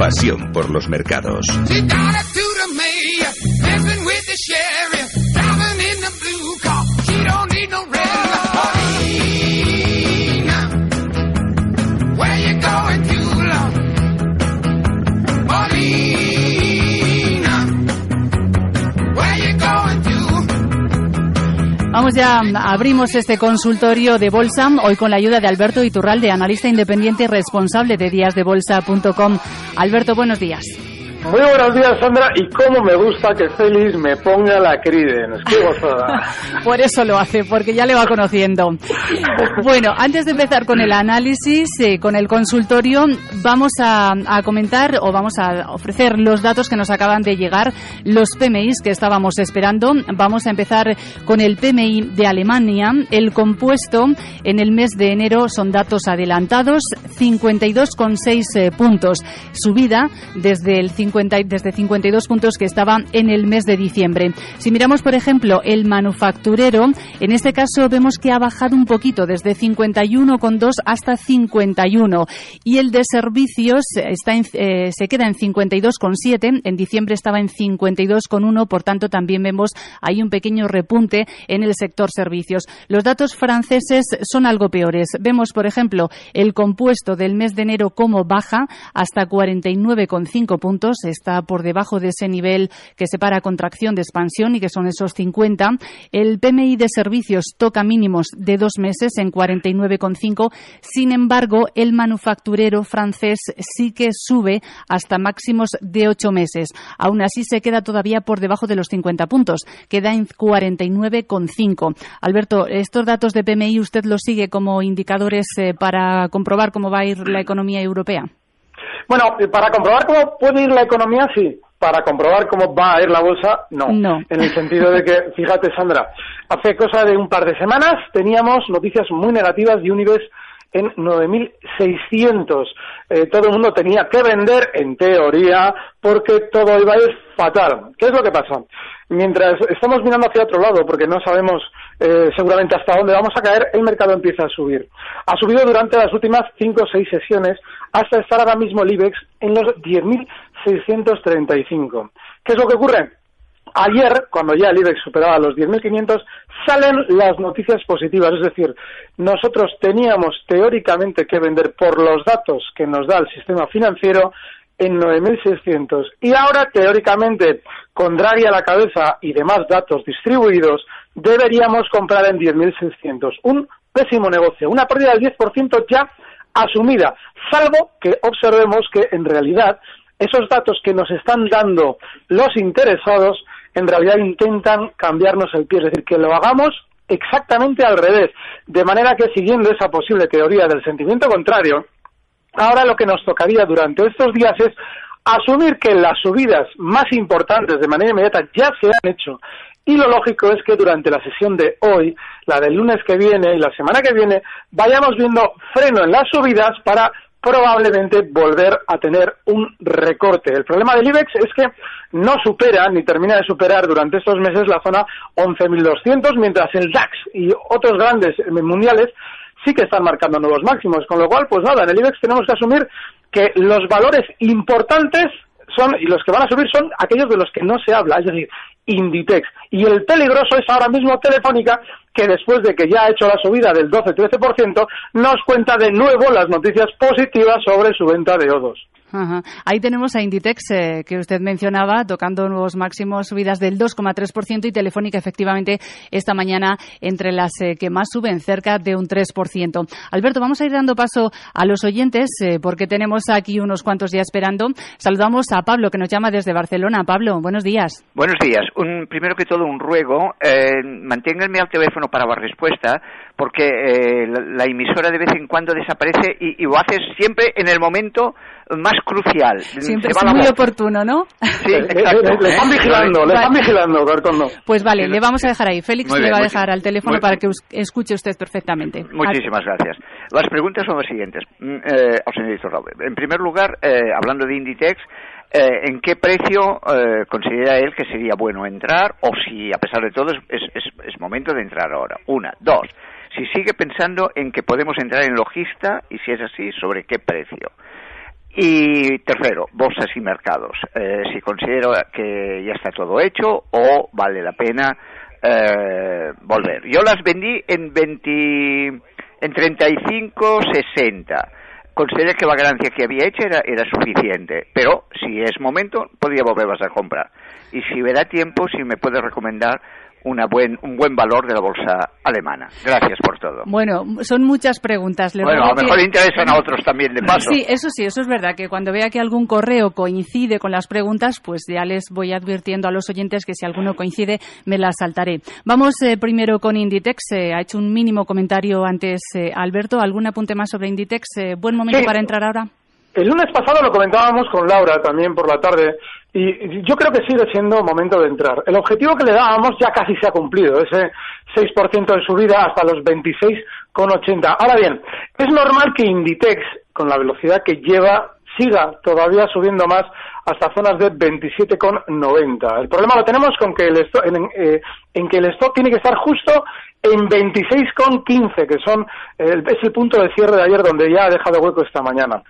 Pasión por los mercados. Vamos ya, abrimos este consultorio de bolsa, hoy con la ayuda de Alberto Iturralde, analista independiente y responsable de díasdebolsa.com. Alberto, buenos días. Muy buenos días, Sandra. Y cómo me gusta que Félix me ponga la Credence. Qué gozada. Por eso lo hace, porque ya le va conociendo. Bueno, antes de empezar con el análisis, eh, con el consultorio, vamos a, a, comentar o vamos a ofrecer los datos que nos acaban de llegar, los PMIs que estábamos esperando. Vamos a empezar con el PMI de Alemania. El compuesto en el mes de enero son datos adelantados, 52,6 eh, puntos. Subida desde el 50 desde 52 puntos que estaba en el mes de diciembre. Si miramos, por ejemplo, el manufacturero, en este caso vemos que ha bajado un poquito, desde 51,2 hasta 51. Y el de servicios está eh, se queda en 52,7. En diciembre estaba en 52,1. Por tanto, también vemos ahí un pequeño repunte en el sector servicios. Los datos franceses son algo peores. Vemos, por ejemplo, el compuesto del mes de enero como baja hasta 49,5 puntos está por debajo de ese nivel que separa contracción de expansión y que son esos 50. El PMI de servicios toca mínimos de dos meses en 49,5. Sin embargo, el manufacturero francés sí que sube hasta máximos de ocho meses. Aún así, se queda todavía por debajo de los 50 puntos. Queda en 49,5. Alberto, estos datos de PMI usted los sigue como indicadores eh, para comprobar cómo va a ir la economía europea. Bueno, para comprobar cómo puede ir la economía, sí. Para comprobar cómo va a ir la bolsa, no. no. En el sentido de que, fíjate, Sandra, hace cosa de un par de semanas teníamos noticias muy negativas de un en 9.600. Eh, todo el mundo tenía que vender, en teoría, porque todo iba a ir fatal. ¿Qué es lo que pasa? Mientras estamos mirando hacia otro lado, porque no sabemos eh, seguramente hasta dónde vamos a caer, el mercado empieza a subir. Ha subido durante las últimas cinco o seis sesiones hasta estar ahora mismo el IBEX en los 10.635. ¿Qué es lo que ocurre? Ayer, cuando ya el IBEX superaba los 10.500, salen las noticias positivas. Es decir, nosotros teníamos teóricamente que vender por los datos que nos da el sistema financiero en 9.600. Y ahora, teóricamente, con Draghi a la cabeza y demás datos distribuidos, deberíamos comprar en 10.600. Un pésimo negocio, una pérdida del 10% ya asumida, salvo que observemos que en realidad esos datos que nos están dando los interesados en realidad intentan cambiarnos el pie, es decir, que lo hagamos exactamente al revés, de manera que siguiendo esa posible teoría del sentimiento contrario, ahora lo que nos tocaría durante estos días es asumir que las subidas más importantes de manera inmediata ya se han hecho y lo lógico es que durante la sesión de hoy, la del lunes que viene y la semana que viene, vayamos viendo freno en las subidas para probablemente volver a tener un recorte. El problema del IBEX es que no supera ni termina de superar durante estos meses la zona 11.200, mientras el DAX y otros grandes mundiales sí que están marcando nuevos máximos. Con lo cual, pues nada, en el IBEX tenemos que asumir que los valores importantes son, y los que van a subir son aquellos de los que no se habla, es decir, Inditex. Y el peligroso es ahora mismo Telefónica, que después de que ya ha hecho la subida del 12-13%, nos cuenta de nuevo las noticias positivas sobre su venta de O2. Ahí tenemos a Inditex, eh, que usted mencionaba, tocando nuevos máximos, subidas del 2,3% y Telefónica, efectivamente, esta mañana entre las eh, que más suben, cerca de un 3%. Alberto, vamos a ir dando paso a los oyentes, eh, porque tenemos aquí unos cuantos ya esperando. Saludamos a Pablo, que nos llama desde Barcelona. Pablo, buenos días. Buenos días. Un, primero que todo, un ruego. manténganme al teléfono para la respuesta, porque la, emisora de vez en cuando desaparece y, y lo haces siempre en el momento más crucial. Siempre es muy oportuno, ¿no? Sí, exacto. Le, están vigilando, le están vigilando, Pues vale, le vamos a dejar ahí. Félix le va a dejar al teléfono para que escuche usted perfectamente. Muchísimas gracias. Las preguntas son las siguientes. Mm, eh, al señor En primer lugar, eh, hablando de Inditex, eh, ¿en qué precio eh, considera él que sería bueno entrar o si, a pesar de todo, es, es, es momento de entrar ahora? Una. Dos si sigue pensando en que podemos entrar en logista y si es así, sobre qué precio. Y tercero, bolsas y mercados. Eh, si considero que ya está todo hecho o vale la pena eh, volver. Yo las vendí en 20, en 35, 60. Consideré que la ganancia que había hecho era, era suficiente, pero si es momento, podría volverlas a comprar. Y si me da tiempo, si me puede recomendar una buen, un buen valor de la bolsa alemana. Gracias por todo. Bueno, son muchas preguntas. bueno, a lo mejor interesan a otros también de paso. Sí, eso sí, eso es verdad, que cuando vea que algún correo coincide con las preguntas, pues ya les voy advirtiendo a los oyentes que si alguno coincide, me las saltaré. Vamos eh, primero con Inditex. Eh, ha hecho un mínimo comentario antes eh, Alberto. ¿Algún apunte más sobre Inditex? ¿Buen momento para entrar ahora? El lunes pasado lo comentábamos con Laura también por la tarde y yo creo que sigue siendo momento de entrar. El objetivo que le dábamos ya casi se ha cumplido, ese 6% de subida hasta los 26,80. Ahora bien, es normal que Inditex, con la velocidad que lleva, siga todavía subiendo más hasta zonas de 27,90. El problema lo tenemos con que el en, eh, en, que el stock tiene que estar justo en 26,15, que son el, es el punto de cierre de ayer donde ya ha dejado hueco esta mañana.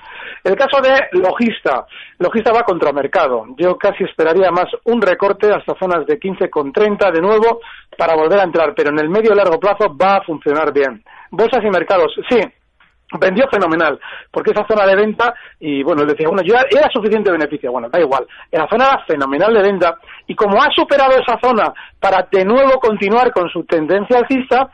El caso de Logista. Logista va contra mercado. Yo casi esperaría más un recorte hasta zonas de 15,30 de nuevo para volver a entrar, pero en el medio y largo plazo va a funcionar bien. Bolsas y mercados, sí, vendió fenomenal, porque esa zona de venta, y bueno, él decía, bueno, ya era suficiente beneficio, bueno, da igual, la zona fenomenal de venta, y como ha superado esa zona para de nuevo continuar con su tendencia alcista,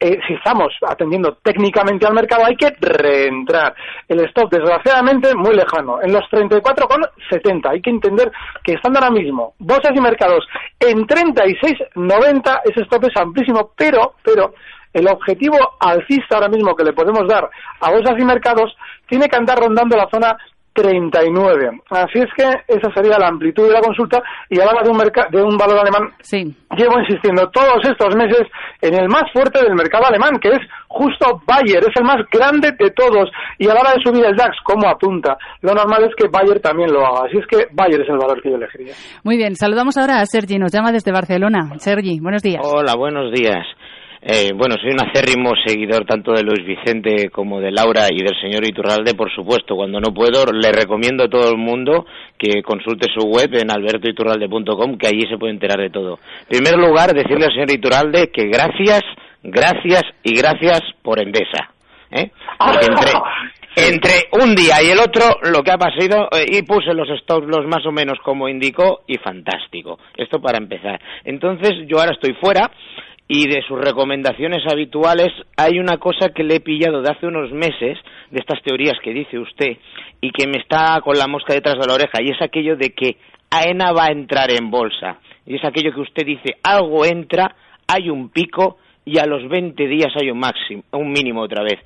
eh, si estamos atendiendo técnicamente al mercado, hay que reentrar. El stop, desgraciadamente, muy lejano, en los 34,70. Hay que entender que están ahora mismo bolsas y mercados en 36,90. Ese stop es amplísimo, pero, pero, el objetivo alcista ahora mismo que le podemos dar a bolsas y mercados tiene que andar rondando la zona 39. Así es que esa sería la amplitud de la consulta y hablaba de un, de un valor alemán. Sí. Llevo insistiendo todos estos meses en el más fuerte del mercado alemán, que es justo Bayer, es el más grande de todos. Y a la hora de subir el DAX, como apunta, lo normal es que Bayer también lo haga. Así es que Bayer es el valor que yo elegiría. Muy bien, saludamos ahora a Sergi, nos llama desde Barcelona. Sergi, buenos días. Hola, buenos días. Eh, bueno, soy un acérrimo seguidor tanto de Luis Vicente como de Laura y del señor Iturralde, por supuesto. Cuando no puedo, le recomiendo a todo el mundo que consulte su web en albertoiturralde.com, que allí se puede enterar de todo. En primer lugar, decirle al señor Iturralde que gracias, gracias y gracias por Endesa. ¿eh? entre, entre un día y el otro, lo que ha pasado, eh, y puse los stops los más o menos como indicó, y fantástico. Esto para empezar. Entonces, yo ahora estoy fuera y de sus recomendaciones habituales hay una cosa que le he pillado de hace unos meses, de estas teorías que dice usted, y que me está con la mosca detrás de la oreja, y es aquello de que AENA va a entrar en bolsa. Y es aquello que usted dice, algo entra, hay un pico, y a los 20 días hay un máximo, un mínimo otra vez.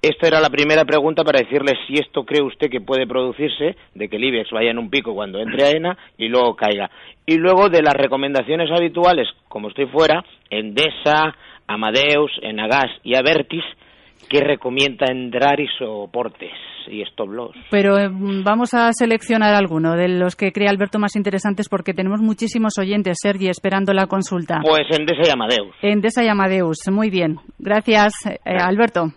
Esta era la primera pregunta para decirle si esto cree usted que puede producirse, de que el IBEX vaya en un pico cuando entre a ENA y luego caiga. Y luego de las recomendaciones habituales, como estoy fuera, Endesa, Amadeus, Enagas y Avertis, que recomienda entrar y soportes y stop loss. Pero eh, vamos a seleccionar alguno de los que cree Alberto más interesantes porque tenemos muchísimos oyentes, Sergi, esperando la consulta. Pues Endesa y Amadeus. Endesa y Amadeus, muy bien. Gracias, eh, Alberto.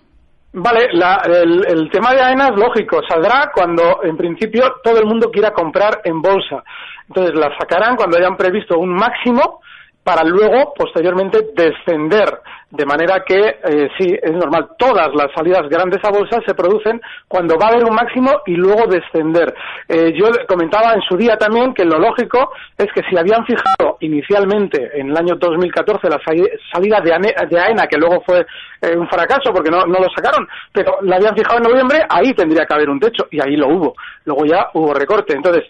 Vale, el, el, tema de AENA lógico, saldrá cuando en principio todo el mundo quiera comprar en bolsa. Entonces la sacarán cuando hayan previsto un máximo para luego, posteriormente, descender. De manera que, eh, sí, es normal, todas las salidas grandes a bolsa se producen cuando va a haber un máximo y luego descender. Eh, yo comentaba en su día también que lo lógico es que si habían fijado inicialmente en el año 2014 la salida de, AENA, que luego fue eh, un fracaso porque no, no lo sacaron, pero la habían fijado en noviembre, ahí tendría que haber un techo y ahí lo hubo. Luego ya hubo recorte. Entonces,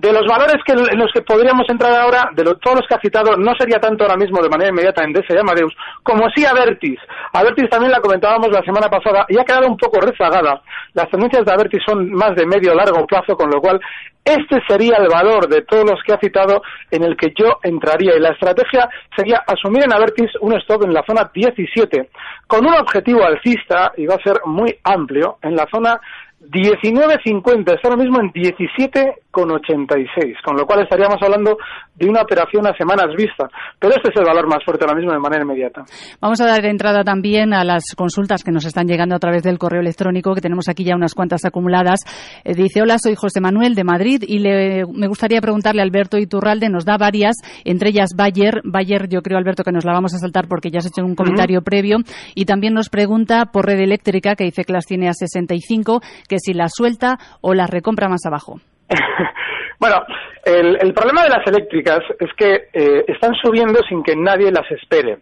de los valores que, en los que podríamos entrar ahora, de todos los que ha citado, no sería tanto ahora mismo de manera inmediata en y Amadeus, como sí Avertis. Avertis también la comentábamos la semana pasada y ha quedado un poco rezagada. Las tendencias de Avertis son más de medio largo plazo, con lo cual este sería el valor de todos los que ha citado en el que yo entraría. Y la estrategia sería asumir en Avertis un stop en la zona 17, con un objetivo alcista, y va a ser muy amplio, en la zona 19.50, está ahora mismo en 17,86, con lo cual estaríamos hablando de una operación a semanas vista. Pero este es el valor más fuerte ahora mismo de manera inmediata. Vamos a dar entrada también a las consultas que nos están llegando a través del correo electrónico, que tenemos aquí ya unas cuantas acumuladas. Eh, dice, hola, soy José Manuel de Madrid y le, me gustaría preguntarle a Alberto Iturralde, nos da varias, entre ellas Bayer. Bayer, yo creo, Alberto, que nos la vamos a saltar porque ya has hecho un comentario previo. Y también nos pregunta por red eléctrica, que dice que las tiene a 65 que si la suelta o la recompra más abajo. bueno, el, problema de las eléctricas es que eh, están subiendo sin que nadie las espere.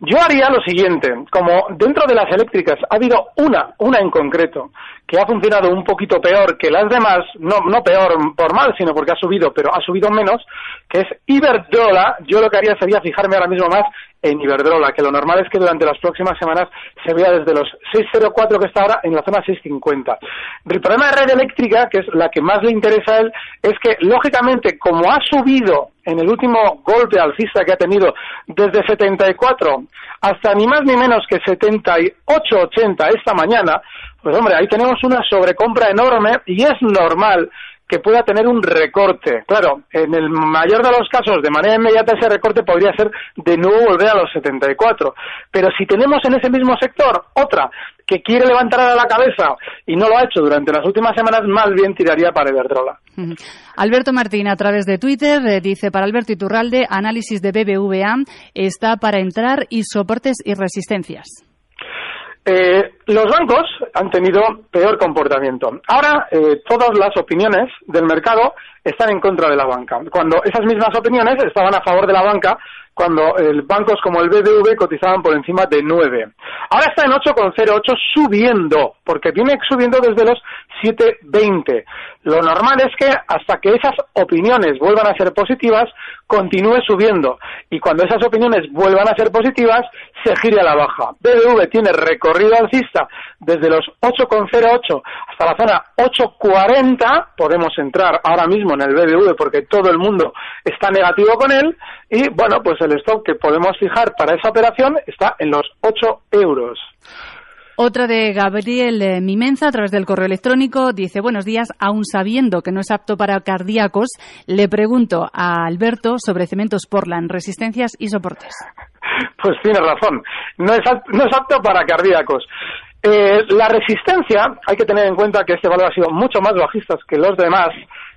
Yo haría lo siguiente, como dentro de las eléctricas ha habido una, una en concreto, que ha funcionado un poquito peor que las demás, no, no peor por mal, sino porque ha subido, pero ha subido menos, que es Iberdrola, yo lo que haría sería fijarme ahora mismo más en Iberdrola, que lo normal es que durante las próximas semanas se vea desde los 6.04 que está ahora en la zona 6.50. El problema de red eléctrica, que es la que más le interesa a él, es que lógicamente como ha subido en el último golpe alcista que ha tenido desde 74 hasta ni más ni menos que 78.80 esta mañana, pues hombre, ahí tenemos una sobrecompra enorme y es normal que pueda tener un recorte. Claro, en el mayor de los casos, de manera inmediata, ese recorte podría ser de nuevo volver a los 74. Pero si tenemos en ese mismo sector otra que quiere levantar a la cabeza y no lo ha hecho durante las últimas semanas, más bien tiraría para Iberdrola. Alberto Martín, a través de Twitter, eh, dice para Alberto Iturralde, análisis de BBVA está para entrar y soportes y resistencias. Eh, los bancos han tenido peor comportamiento. Ahora eh, todas las opiniones del mercado están en contra de la banca. Cuando esas mismas opiniones estaban a favor de la banca cuando el, bancos como el BBV cotizaban por encima de 9. Ahora está en 8,08 subiendo, porque viene subiendo desde los 7,20. Lo normal es que hasta que esas opiniones vuelvan a ser positivas, continúe subiendo. Y cuando esas opiniones vuelvan a ser positivas, se gire a la baja. BBV tiene recorrido alcista desde los 8,08 hasta la zona 8,40. Podemos entrar ahora mismo en el BBV porque todo el mundo está negativo con él. Y bueno, pues el stock que podemos fijar para esa operación está en los 8 euros. Otra de Gabriel eh, Mimenza a través del correo electrónico dice buenos días, aun sabiendo que no es apto para cardíacos, le pregunto a Alberto sobre cementos Portland, resistencias y soportes. Pues tiene razón, no es, no es apto para cardíacos. Eh, la resistencia, hay que tener en cuenta que este valor ha sido mucho más bajista que los demás,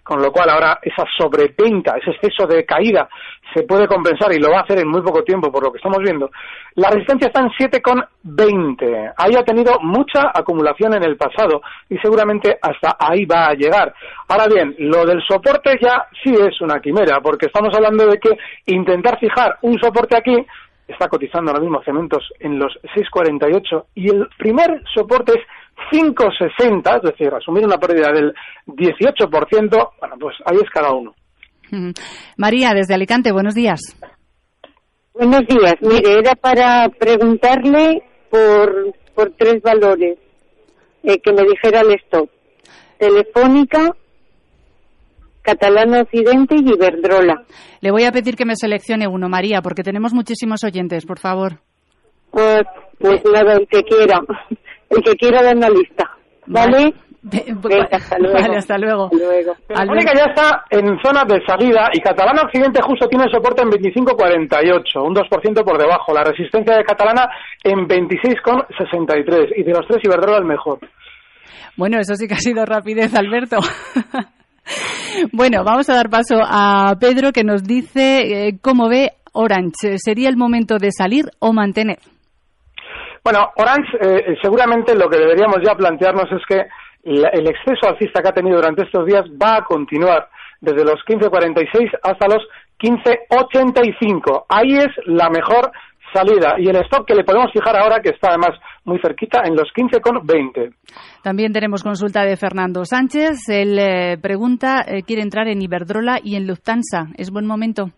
con lo cual ahora esa sobreventa, ese exceso de caída se puede compensar y lo va a hacer en muy poco tiempo por lo que estamos viendo. La resistencia está en 7,20. Ahí ha tenido mucha acumulación en el pasado y seguramente hasta ahí va a llegar. Ahora bien, lo del soporte ya sí es una quimera porque estamos hablando de que intentar fijar un soporte aquí está cotizando ahora mismo cementos en los 6,48 y el primer soporte es 5,60, es decir, asumir una pérdida del 18%, bueno, pues ahí es cada uno. María, desde Alicante, buenos días. Buenos días. Mire, era para preguntarle por, por tres valores, eh, que me dijera el stop. Telefónica, Catalana Occidente y Iberdrola. Le voy a pedir que me seleccione uno, María, porque tenemos muchísimos oyentes, por favor. Pues, pues nada, el que quiera, el que quiera dar una lista, ¿vale? Venga, hasta luego. Vale, hasta luego. Hasta luego. Ya está en zona de salida y Catalana Occidente justo tiene soporte en 25,48, un 2% por debajo. La resistencia de Catalana en 26,63 y de los tres Iberdrola el mejor. Bueno, eso sí que ha sido rapidez, Alberto. bueno, vamos a dar paso a Pedro que nos dice eh, cómo ve Orange. ¿Sería el momento de salir o mantener? Bueno, Orange, eh, seguramente lo que deberíamos ya plantearnos es que el exceso alcista que ha tenido durante estos días va a continuar desde los 15.46 hasta los 15.85. Ahí es la mejor salida y el stop que le podemos fijar ahora, que está además muy cerquita, en los 15.20. También tenemos consulta de Fernando Sánchez. Él eh, pregunta, eh, quiere entrar en Iberdrola y en Lufthansa. ¿Es buen momento?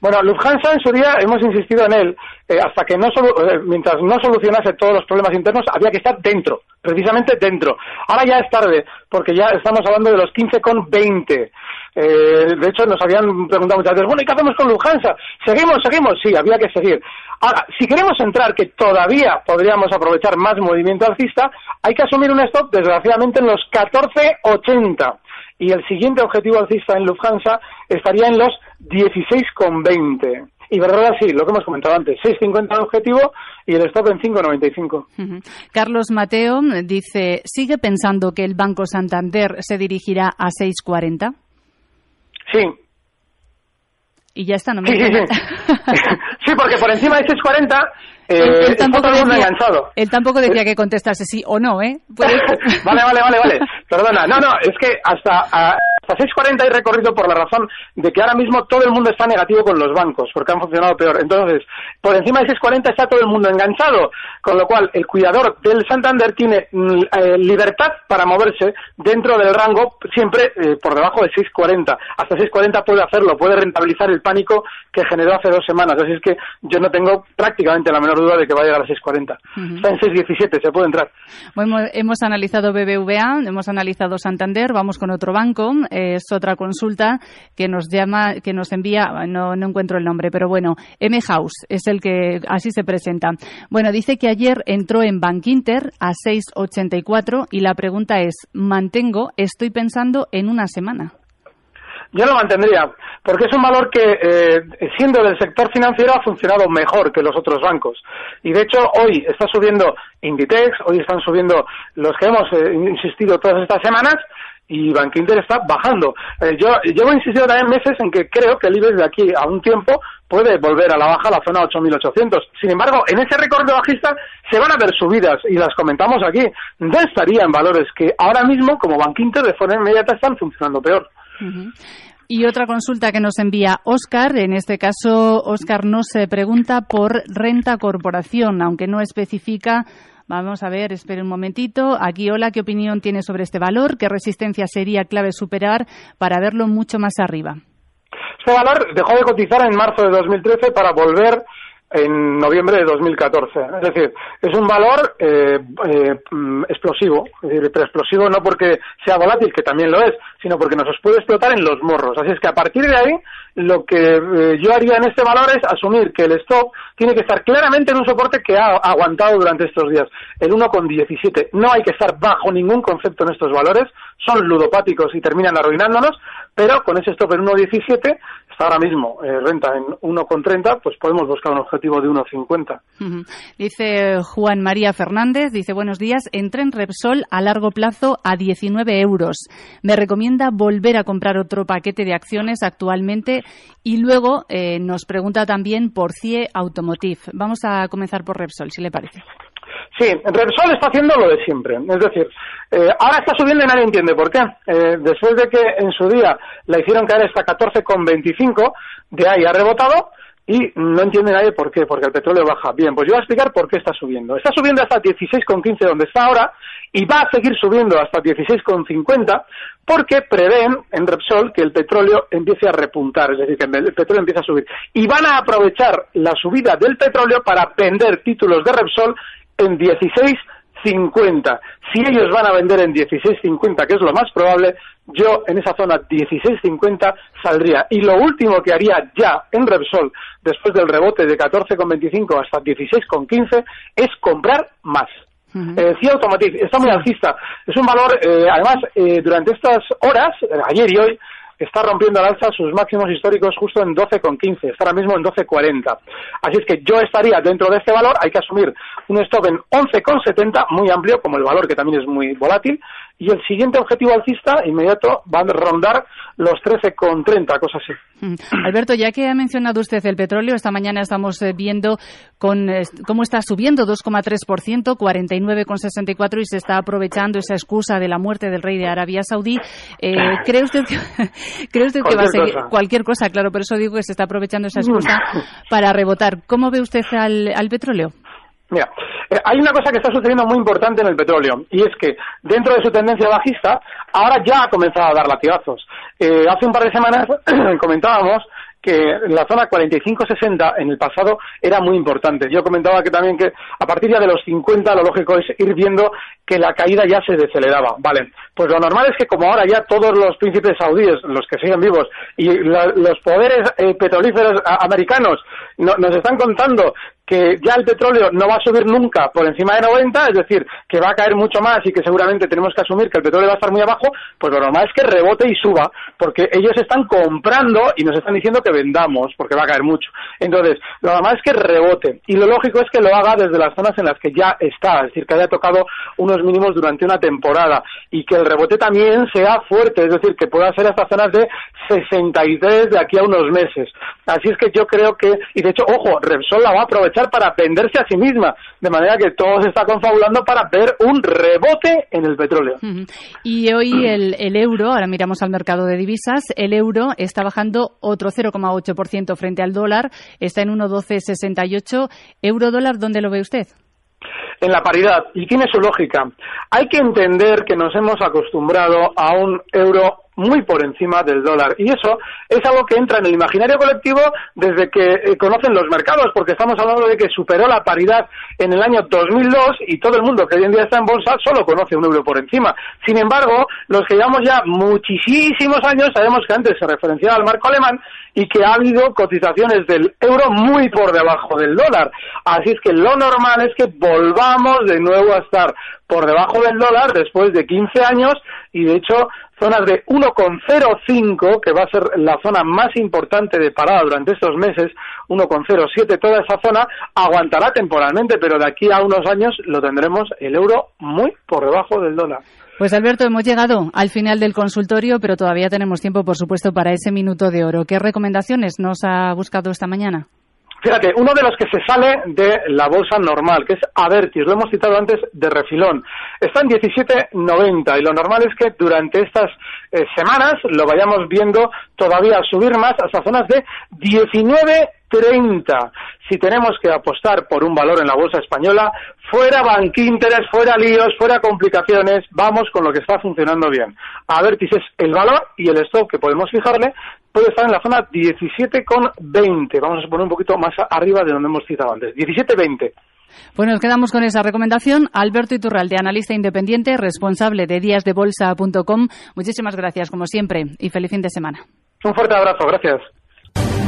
Bueno, Lufthansa en su día hemos insistido en él, eh, hasta que no eh, mientras no solucionase todos los problemas internos, había que estar dentro, precisamente dentro. Ahora ya es tarde, porque ya estamos hablando de los 15,20. Eh, de hecho, nos habían preguntado muchas veces, bueno, ¿y qué hacemos con Lufthansa? ¿Seguimos, seguimos? Sí, había que seguir. Ahora, si queremos entrar, que todavía podríamos aprovechar más movimiento alcista, hay que asumir un stop, desgraciadamente, en los 14,80 y el siguiente objetivo alcista en Lufthansa estaría en los 16,20. Y verdad sí, lo que hemos comentado antes, 6,50 de objetivo y el stop en 5,95. Ujú. Carlos Mateo dice, ¿sigue pensando que el Banco Santander se dirigirá a 6.40? Sí, Y ya está, no me sí, sí, sí. sí, porque por encima de 6,40 eh, Él- él está tampoco decía-. Él tampoco decía que contestase sí o no, ¿eh? Puede- vale, vale, vale, vale. Perdona. No, no, es que hasta, a- hasta 6.40 hay recorrido por la razón de que ahora mismo todo el mundo está negativo con los bancos, porque han funcionado peor. Entonces, por encima de 6.40 está todo el mundo enganchado, con lo cual el cuidador del Santander tiene mm, eh, libertad para moverse dentro del rango, siempre eh, por debajo de 6.40. Hasta 6.40 puede hacerlo, puede rentabilizar el pánico que generó hace dos semanas. Así es que yo no tengo prácticamente la menor duda de que va a llegar a 6.40. Ujú. Está en 6.17, se puede entrar. Bueno, hemos analizado BBVA, hemos analizado Santander, vamos con otro banco. Es otra consulta que nos llama, que nos envía, no, no encuentro el nombre, pero bueno, M House es el que así se presenta. Bueno, dice que ayer entró en Bank Inter a 6.84 y la pregunta es, mantengo, estoy pensando en una semana. Yo lo mantendría, porque es un valor que, eh, siendo del sector financiero, ha funcionado mejor que los otros bancos. Y de hecho, hoy está subiendo Inditex, hoy están subiendo los que hemos eh, insistido todas estas semanas, y Bank Inter está bajando. Eh, yo llevo insistido también meses en que creo que el IBEX de aquí a un tiempo puede volver a la baja a la zona 8.800. Sin embargo, en ese recorrido bajista se van a ver subidas y las comentamos aquí. No estaría valores que ahora mismo, como Bank Inter, de forma inmediata están funcionando peor. Y otra consulta que nos envía Oscar, en este caso Oscar nos eh, pregunta por renta corporación, aunque no especifica. Vamos a ver, espere un momentito. Aquí, hola, ¿qué opinión tiene sobre este valor? ¿Qué resistencia sería clave superar para verlo mucho más arriba? Este valor dejó de cotizar en marzo de 2013 para volver en noviembre de 2014. Es decir, es un valor eh, eh, explosivo, es decir, pero explosivo no porque sea volátil, que también lo es, sino porque nos puede explotar en los morros. Así es que a partir de ahí, lo que eh, yo haría en este valor es asumir que el stop tiene que estar claramente en un soporte que ha aguantado durante estos días, el 1,17. No hay que estar bajo ningún concepto en estos valores, son ludopáticos y terminan arruinándonos, pero con ese stop en 1,17 está ahora mismo eh, renta en 1,30, pues podemos buscar un objetivo de 1,50. Ujú. Dice Juan María Fernández, dice buenos días, entré en Repsol a largo plazo a 19 euros. Me recomienda volver a comprar otro paquete de acciones actualmente y luego eh, nos pregunta también por CIE Automotive. Vamos a comenzar por Repsol, si le parece. Sí, Repsol está haciendo lo de siempre. Es decir, eh, ahora está subiendo y nadie entiende por qué. Eh, después de que en su día la hicieron caer hasta 14,25, de ahí ha rebotado y no entiende nadie por qué, porque el petróleo baja. Bien, pues yo voy a explicar por qué está subiendo. Está subiendo hasta 16,15 donde está ahora y va a seguir subiendo hasta 16,50 porque prevén en Repsol que el petróleo empiece a repuntar, es decir, que el petróleo empiece a subir. Y van a aprovechar la subida del petróleo para vender títulos de Repsol en 16.50. Si ellos van a vender en 16.50, que es lo más probable, yo en esa zona 16.50 saldría. Y lo último que haría ya en Repsol, después del rebote de 14,25 hasta 16,15, es comprar más. Eh, CIA Automotive está muy alcista. Es un valor, eh, además, eh, durante estas horas, ayer y hoy, está rompiendo al alza sus máximos históricos justo en 12,15, está ahora mismo en 12,40. Así es que yo estaría dentro de este valor, hay que asumir un stop en 11,70, muy amplio, como el valor que también es muy volátil, y el siguiente objetivo alcista inmediato va a rondar los 13,30, cosas así. Mm. Alberto, ya que ha mencionado usted el petróleo, esta mañana estamos eh, viendo con, cómo está subiendo 2,3%, 49,64 y se está aprovechando esa excusa de la muerte del rey de Arabia Saudí. Eh, ¿Cree usted que, ¿cree usted que va a seguir cualquier cosa? Claro, por eso digo que se está aprovechando esa excusa para rebotar. ¿Cómo ve usted al, al petróleo? Mira, eh, hay una cosa que está sucediendo muy importante en el petróleo y es que dentro de su tendencia bajista ahora ya ha comenzado a dar latigazos. Eh, hace un par de semanas comentábamos que la zona 45-60 en el pasado era muy importante. Yo comentaba que también que a partir ya de los 50 lo lógico es ir viendo que la caída ya se deceleraba. Vale, pues lo normal es que como ahora ya todos los príncipes saudíes, los que siguen vivos, y los poderes eh, petrolíferos americanos nos están contando que ya el petróleo no va a subir nunca por encima de 90, es decir, que va a caer mucho más y que seguramente tenemos que asumir que el petróleo va a estar muy abajo, pues lo normal es que rebote y suba, porque ellos están comprando y nos están diciendo que vendamos, porque va a caer mucho. Entonces, lo normal es que rebote. Y lo lógico es que lo haga desde las zonas en las que ya está, es decir, que haya tocado unos mínimos durante una temporada y que el rebote también sea fuerte, es decir, que pueda ser hasta zonas de 63 de aquí a unos meses. Así es que yo creo que, y de hecho, ojo, Repsol la va a aprovechar para venderse a sí misma, de manera que todo se está confabulando para ver un rebote en el petróleo. Y hoy el, el euro, ahora miramos al mercado de divisas, el euro está bajando otro 0,8% frente al dólar, está en 1,1268. ¿Euro dólar dónde lo ve usted? en la paridad y tiene su lógica. Hay que entender que nos hemos acostumbrado a un euro muy por encima del dólar. Y eso es algo que entra en el imaginario colectivo desde que eh, conocen los mercados, porque estamos hablando de que superó la paridad en el año 2002 y todo el mundo que hoy en día está en bolsa solo conoce un euro por encima. Sin embargo, los que llevamos ya muchísimos años sabemos que antes se referenciaba al marco alemán y que ha habido cotizaciones del euro muy por debajo del dólar. Así es que lo normal es que volvamos de nuevo a estar por debajo del dólar después de 15 años y de hecho zonas de 1,05 que va a ser la zona más importante de parada durante estos meses, 1,07 toda esa zona aguantará temporalmente, pero de aquí a unos años lo tendremos el euro muy por debajo del dólar. Pues Alberto, hemos llegado al final del consultorio, pero todavía tenemos tiempo, por supuesto, para ese minuto de oro. ¿Qué recomendaciones nos ha buscado esta mañana? Fíjate, uno de los que se sale de la bolsa normal, que es Avertis, lo hemos citado antes de refilón, está en 17.90 y lo normal es que durante estas eh, semanas lo vayamos viendo todavía subir más hasta zonas de 19 30. Si tenemos que apostar por un valor en la bolsa española, fuera banquínteres, fuera líos, fuera complicaciones, vamos con lo que está funcionando bien. A ver, es el valor y el stock que podemos fijarle puede estar en la zona 17,20. Vamos a poner un poquito más arriba de donde hemos citado antes. 17,20. Pues nos quedamos con esa recomendación. Alberto Iturralde, analista independiente, responsable de díasdebolsa.com. Muchísimas gracias, como siempre, y feliz fin de semana. Un fuerte abrazo, gracias.